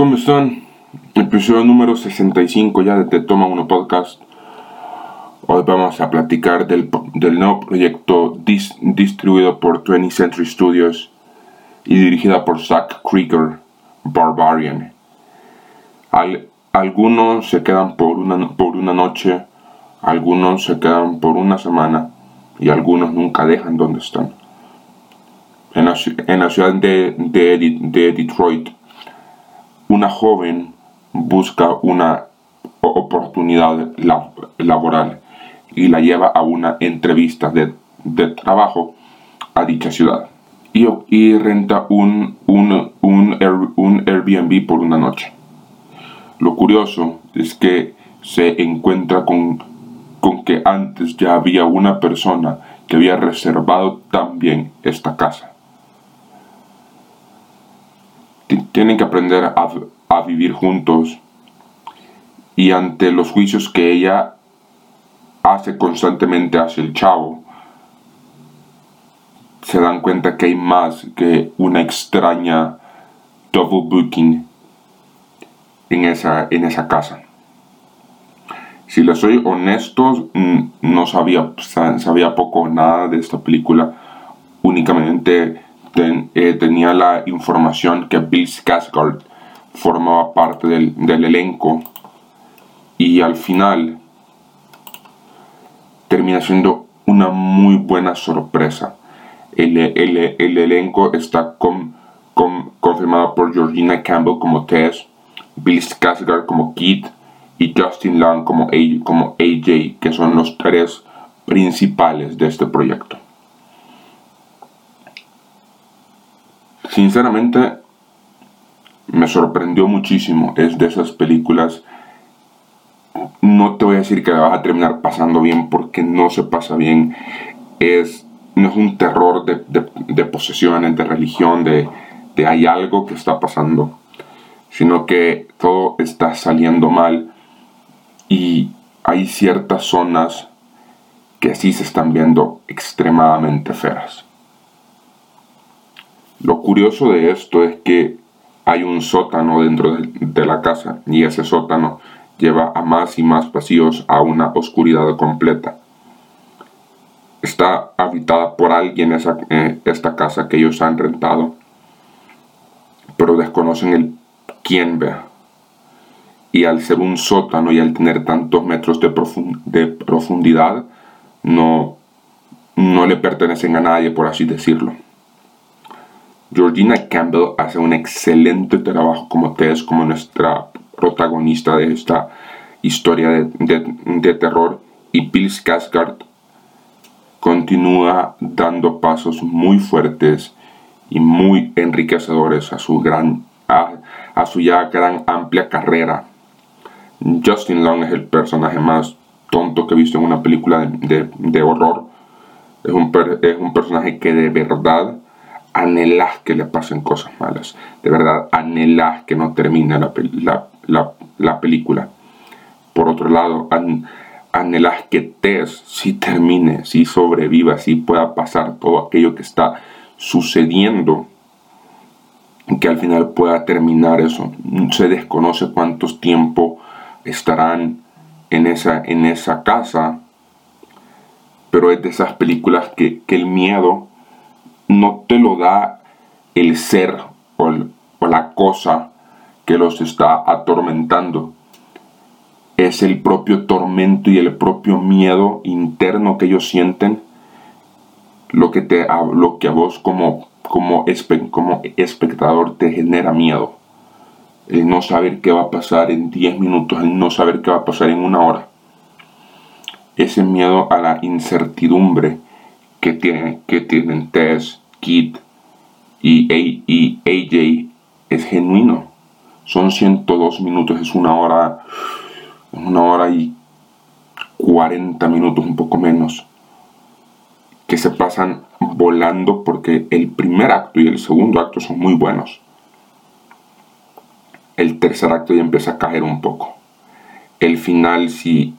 ¿cómo están? Episodio número 65 ya de Toma Uno Podcast. Hoy vamos a platicar del, nuevo proyecto distribuido por 20th Century Studios y dirigida por Zack Krieger, Barbarian. algunos se quedan por una, por una noche, algunos se quedan por una semana y algunos nunca dejan donde están. En la, ciudad de, de Detroit, una joven busca una oportunidad laboral y la lleva a una entrevista de, trabajo a dicha ciudad y, y renta un, un, un, Airbnb por una noche. Lo curioso es que se encuentra con, con que antes ya había una persona que había reservado también esta casa. Tienen que aprender a, vivir juntos y ante los juicios que ella hace constantemente hacia el chavo, se dan cuenta que hay más que una extraña double booking en esa, en esa casa. Si les soy honesto, no sabía, sabía poco nada de esta película. Únicamente eh, tenía la información que Bill Skarsgård formaba parte del, elenco y al final termina siendo una muy buena sorpresa. El, elenco está confirmado por Georgina Campbell como Tess, Bill Skarsgård como Kid y Justin Long como, como AJ, que son los tres principales de este proyecto. Sinceramente, me sorprendió muchísimo. Es de esas películas. No te voy a decir que la vas a terminar pasando bien porque no se pasa bien. Es, no es un terror de, de, posesiones, de religión, de, de hay algo que está pasando. Sino que todo está saliendo mal y hay ciertas zonas que sí se están viendo extremadamente feas. Lo curioso de esto es que hay un sótano dentro de, la casa y ese sótano lleva a más y más pasillos a una oscuridad completa. Está habitada por alguien esa, eh, esta casa que ellos han rentado, pero desconocen el quién ve. Y al ser un sótano y al tener tantos metros de, de profundidad, no, no le pertenecen a nadie, por así decirlo. Georgina Campbell hace un excelente trabajo como Tess, como nuestra protagonista de esta historia de, terror. Y Bill Skarsgård continúa dando pasos muy fuertes y muy enriquecedores a su, gran, a, su ya gran amplia carrera. Justin Long es el personaje más tonto que he visto en una película de, horror. Es un, es un personaje que de verdad anhelas que le pasen cosas malas. De verdad, anhelas que no termine la, película. Por otro lado, anhelas que Tess sí termine, sí sobreviva, sí pueda pasar todo aquello que está sucediendo. Que al final pueda terminar eso. Se desconoce cuántos tiempo estarán en esa, en esa casa. Pero es de esas películas que, que el miedo no te lo da el ser o, la cosa que los está atormentando. Es el propio tormento y el propio miedo interno que ellos sienten lo que, a vos como, como, como espectador te genera miedo. El no saber qué va a pasar en 10 minutos, el no saber qué va a pasar en una hora. Ese miedo a la incertidumbre que, tiene, que tienen Tess, Kid y, AJ es genuino. Son 102 minutos, es una hora, una hora y 40 minutos, un poco menos, que se pasan volando porque el primer acto y el segundo acto son muy buenos. El tercer acto ya empieza a caer un poco. El final, sí,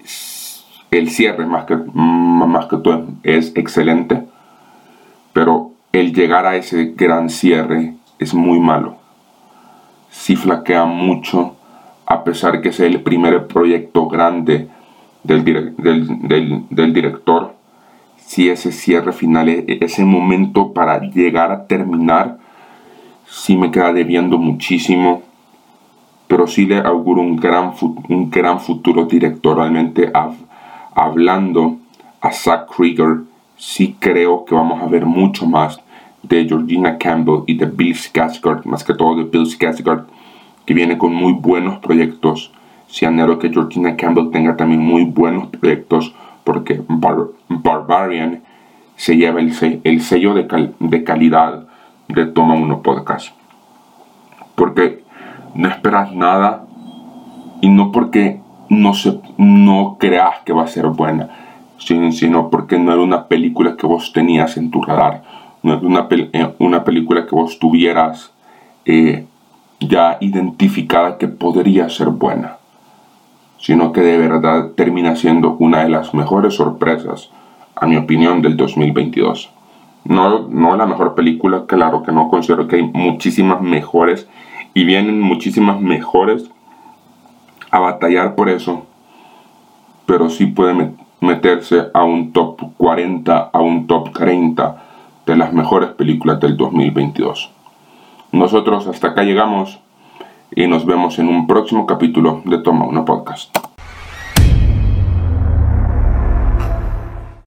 el cierre más que, más que todo es excelente, pero el llegar a ese gran cierre es muy malo. sí flaquea mucho, a pesar que es el primer proyecto grande del, director. Si ese cierre final, e, ese momento para llegar a terminar, sí me queda debiendo muchísimo. Pero sí le auguro un gran, un gran futuro directoralmente hablando a Zack Krieger. Sí creo que vamos a ver mucho más de Georgina Campbell y de Bill Skarsgård, más que todo de Bill Skarsgård, que viene con muy buenos proyectos. Si anhelo que Georgina Campbell tenga también muy buenos proyectos, porque Barbarian se lleva el, sello de, de calidad de Toma Uno Podcast. Porque no esperas nada y no porque no, se, no creas que va a ser buena, sino porque no era una película que vos tenías en tu radar no es una, eh, una película que vos tuvieras eh, ya identificada que podría ser buena, sino que de verdad termina siendo una de las mejores sorpresas, a mi opinión, del 2022. No, no la mejor película, claro que no considero que hay muchísimas mejores y vienen muchísimas mejores a batallar por eso, pero sí puede meterse a un top 40, a un top 30 de las mejores películas del 2022. Nosotros hasta acá llegamos y nos vemos en un próximo capítulo de Toma una Podcast.